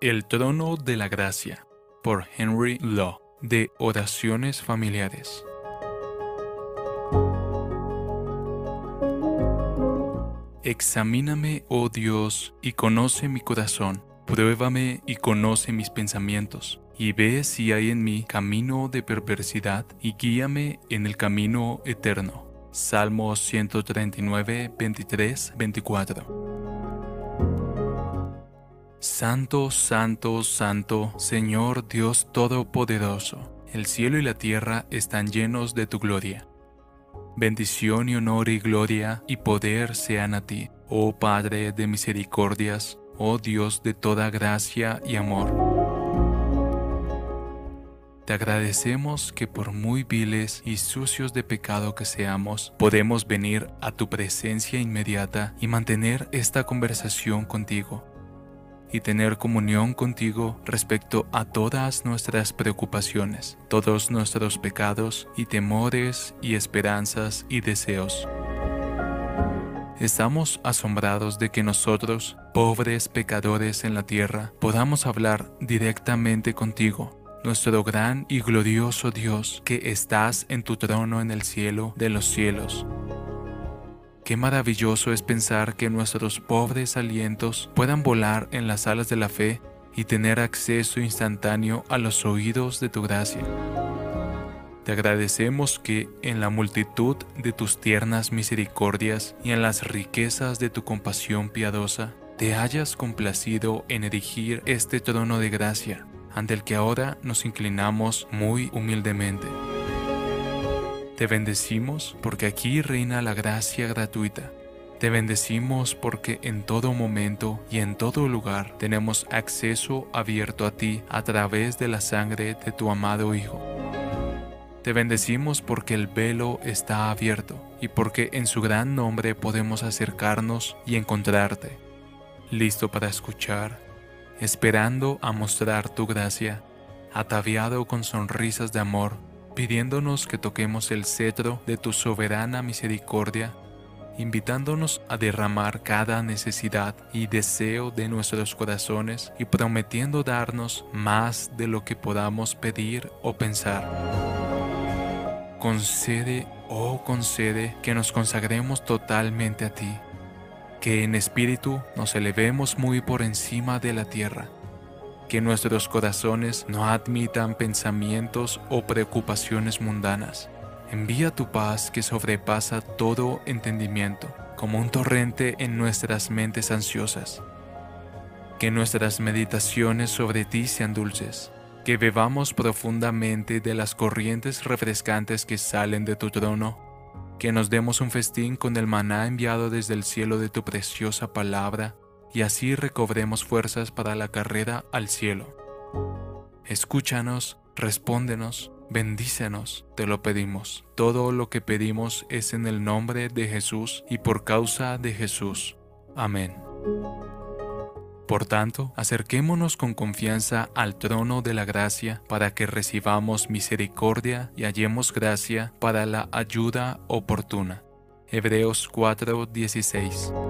El trono de la gracia por Henry Law de Oraciones Familiares. Examíname, oh Dios, y conoce mi corazón. Pruébame y conoce mis pensamientos, y ve si hay en mí camino de perversidad, y guíame en el camino eterno. Salmo 139, 23, 24. Santo, santo, santo, Señor Dios Todopoderoso, el cielo y la tierra están llenos de tu gloria. Bendición y honor y gloria y poder sean a ti, oh Padre de misericordias, oh Dios de toda gracia y amor. Te agradecemos que por muy viles y sucios de pecado que seamos, podemos venir a tu presencia inmediata y mantener esta conversación contigo y tener comunión contigo respecto a todas nuestras preocupaciones, todos nuestros pecados y temores y esperanzas y deseos. Estamos asombrados de que nosotros, pobres pecadores en la tierra, podamos hablar directamente contigo nuestro gran y glorioso Dios, que estás en tu trono en el cielo de los cielos. Qué maravilloso es pensar que nuestros pobres alientos puedan volar en las alas de la fe y tener acceso instantáneo a los oídos de tu gracia. Te agradecemos que en la multitud de tus tiernas misericordias y en las riquezas de tu compasión piadosa, te hayas complacido en erigir este trono de gracia ante el que ahora nos inclinamos muy humildemente. Te bendecimos porque aquí reina la gracia gratuita. Te bendecimos porque en todo momento y en todo lugar tenemos acceso abierto a ti a través de la sangre de tu amado Hijo. Te bendecimos porque el velo está abierto y porque en su gran nombre podemos acercarnos y encontrarte, listo para escuchar esperando a mostrar tu gracia, ataviado con sonrisas de amor, pidiéndonos que toquemos el cetro de tu soberana misericordia, invitándonos a derramar cada necesidad y deseo de nuestros corazones y prometiendo darnos más de lo que podamos pedir o pensar. Concede, oh concede, que nos consagremos totalmente a ti que en espíritu nos elevemos muy por encima de la tierra, que nuestros corazones no admitan pensamientos o preocupaciones mundanas. Envía tu paz que sobrepasa todo entendimiento, como un torrente en nuestras mentes ansiosas. Que nuestras meditaciones sobre ti sean dulces, que bebamos profundamente de las corrientes refrescantes que salen de tu trono que nos demos un festín con el maná enviado desde el cielo de tu preciosa palabra, y así recobremos fuerzas para la carrera al cielo. Escúchanos, respóndenos, bendícenos, te lo pedimos. Todo lo que pedimos es en el nombre de Jesús y por causa de Jesús. Amén. Por tanto, acerquémonos con confianza al trono de la gracia para que recibamos misericordia y hallemos gracia para la ayuda oportuna. Hebreos 4:16